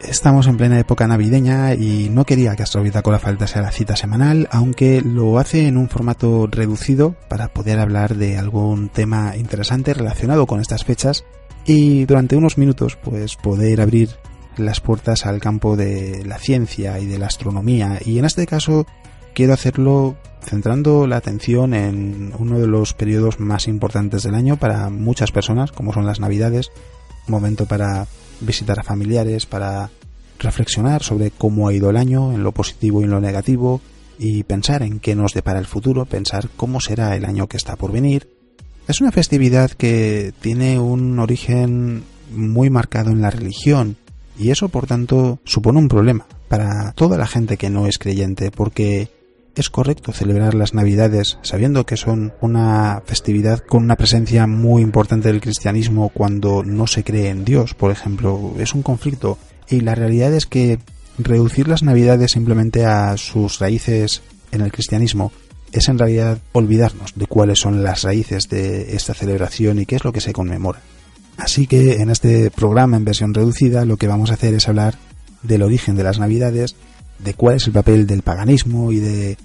Estamos en plena época navideña y no quería que Astrobitácora faltase a la cita semanal, aunque lo hace en un formato reducido para poder hablar de algún tema interesante relacionado con estas fechas y durante unos minutos pues poder abrir las puertas al campo de la ciencia y de la astronomía. Y en este caso quiero hacerlo centrando la atención en uno de los periodos más importantes del año para muchas personas como son las navidades, momento para visitar a familiares, para reflexionar sobre cómo ha ido el año, en lo positivo y en lo negativo, y pensar en qué nos depara el futuro, pensar cómo será el año que está por venir. Es una festividad que tiene un origen muy marcado en la religión, y eso por tanto supone un problema para toda la gente que no es creyente, porque es correcto celebrar las Navidades sabiendo que son una festividad con una presencia muy importante del cristianismo cuando no se cree en Dios, por ejemplo. Es un conflicto y la realidad es que reducir las Navidades simplemente a sus raíces en el cristianismo es en realidad olvidarnos de cuáles son las raíces de esta celebración y qué es lo que se conmemora. Así que en este programa en versión reducida lo que vamos a hacer es hablar del origen de las Navidades, de cuál es el papel del paganismo y de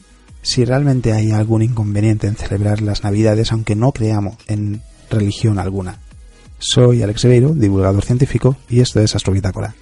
si realmente hay algún inconveniente en celebrar las Navidades aunque no creamos en religión alguna. Soy Alex Ribeiro, divulgador científico, y esto es Astrobitácora.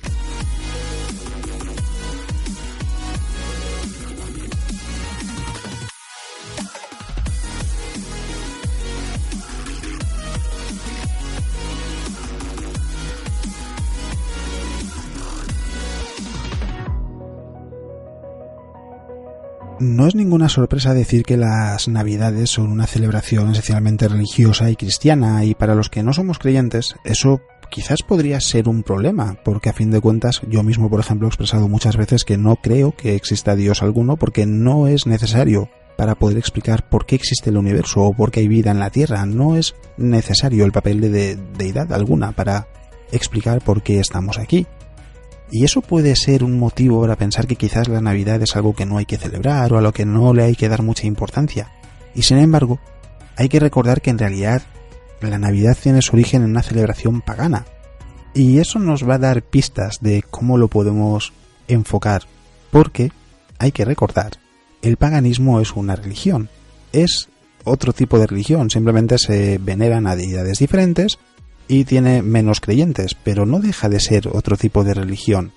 No es ninguna sorpresa decir que las Navidades son una celebración esencialmente religiosa y cristiana, y para los que no somos creyentes, eso quizás podría ser un problema, porque a fin de cuentas yo mismo, por ejemplo, he expresado muchas veces que no creo que exista Dios alguno, porque no es necesario para poder explicar por qué existe el universo o por qué hay vida en la Tierra. No es necesario el papel de deidad alguna para explicar por qué estamos aquí. Y eso puede ser un motivo para pensar que quizás la Navidad es algo que no hay que celebrar o a lo que no le hay que dar mucha importancia. Y sin embargo, hay que recordar que en realidad la Navidad tiene su origen en una celebración pagana. Y eso nos va a dar pistas de cómo lo podemos enfocar. Porque, hay que recordar, el paganismo es una religión. Es otro tipo de religión, simplemente se veneran a deidades diferentes y tiene menos creyentes, pero no deja de ser otro tipo de religión.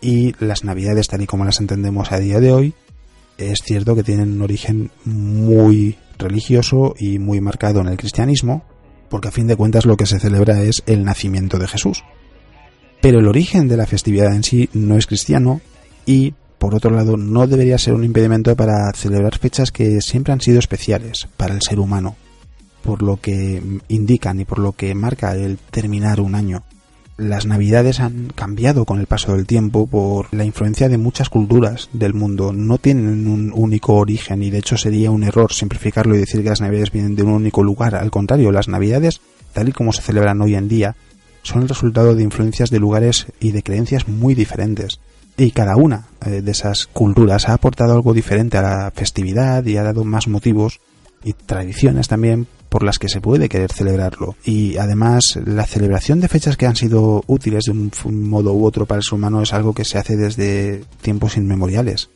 Y las navidades, tal y como las entendemos a día de hoy, es cierto que tienen un origen muy religioso y muy marcado en el cristianismo, porque a fin de cuentas lo que se celebra es el nacimiento de Jesús. Pero el origen de la festividad en sí no es cristiano y, por otro lado, no debería ser un impedimento para celebrar fechas que siempre han sido especiales para el ser humano por lo que indican y por lo que marca el terminar un año. Las navidades han cambiado con el paso del tiempo por la influencia de muchas culturas del mundo. No tienen un único origen y de hecho sería un error simplificarlo y decir que las navidades vienen de un único lugar. Al contrario, las navidades, tal y como se celebran hoy en día, son el resultado de influencias de lugares y de creencias muy diferentes. Y cada una eh, de esas culturas ha aportado algo diferente a la festividad y ha dado más motivos y tradiciones también por las que se puede querer celebrarlo. Y además la celebración de fechas que han sido útiles de un modo u otro para el ser humano es algo que se hace desde tiempos inmemoriales.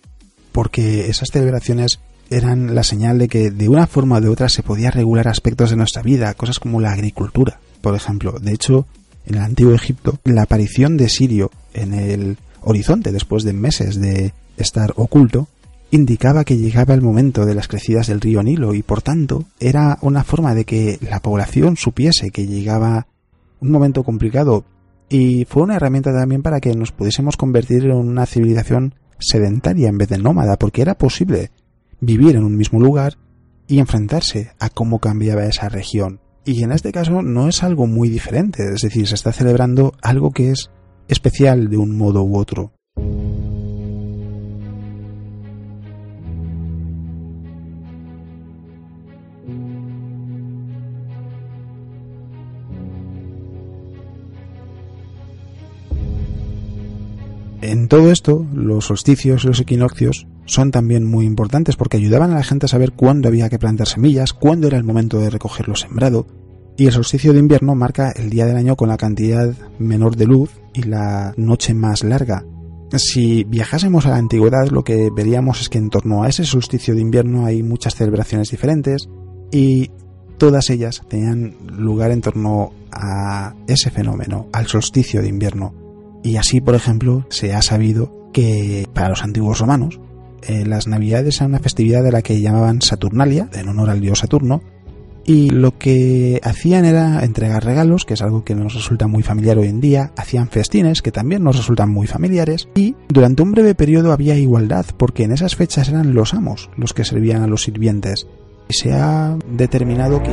Porque esas celebraciones eran la señal de que de una forma o de otra se podía regular aspectos de nuestra vida, cosas como la agricultura, por ejemplo. De hecho, en el antiguo Egipto, la aparición de Sirio en el horizonte después de meses de estar oculto indicaba que llegaba el momento de las crecidas del río Nilo y por tanto era una forma de que la población supiese que llegaba un momento complicado y fue una herramienta también para que nos pudiésemos convertir en una civilización sedentaria en vez de nómada porque era posible vivir en un mismo lugar y enfrentarse a cómo cambiaba esa región. Y en este caso no es algo muy diferente, es decir, se está celebrando algo que es especial de un modo u otro. En todo esto, los solsticios y los equinoccios son también muy importantes porque ayudaban a la gente a saber cuándo había que plantar semillas, cuándo era el momento de recoger lo sembrado, y el solsticio de invierno marca el día del año con la cantidad menor de luz y la noche más larga. Si viajásemos a la antigüedad, lo que veríamos es que en torno a ese solsticio de invierno hay muchas celebraciones diferentes y todas ellas tenían lugar en torno a ese fenómeno, al solsticio de invierno. Y así, por ejemplo, se ha sabido que para los antiguos romanos, eh, las navidades eran una festividad de la que llamaban Saturnalia, en honor al dios Saturno, y lo que hacían era entregar regalos, que es algo que nos resulta muy familiar hoy en día, hacían festines, que también nos resultan muy familiares, y durante un breve periodo había igualdad, porque en esas fechas eran los amos los que servían a los sirvientes. Y se ha determinado que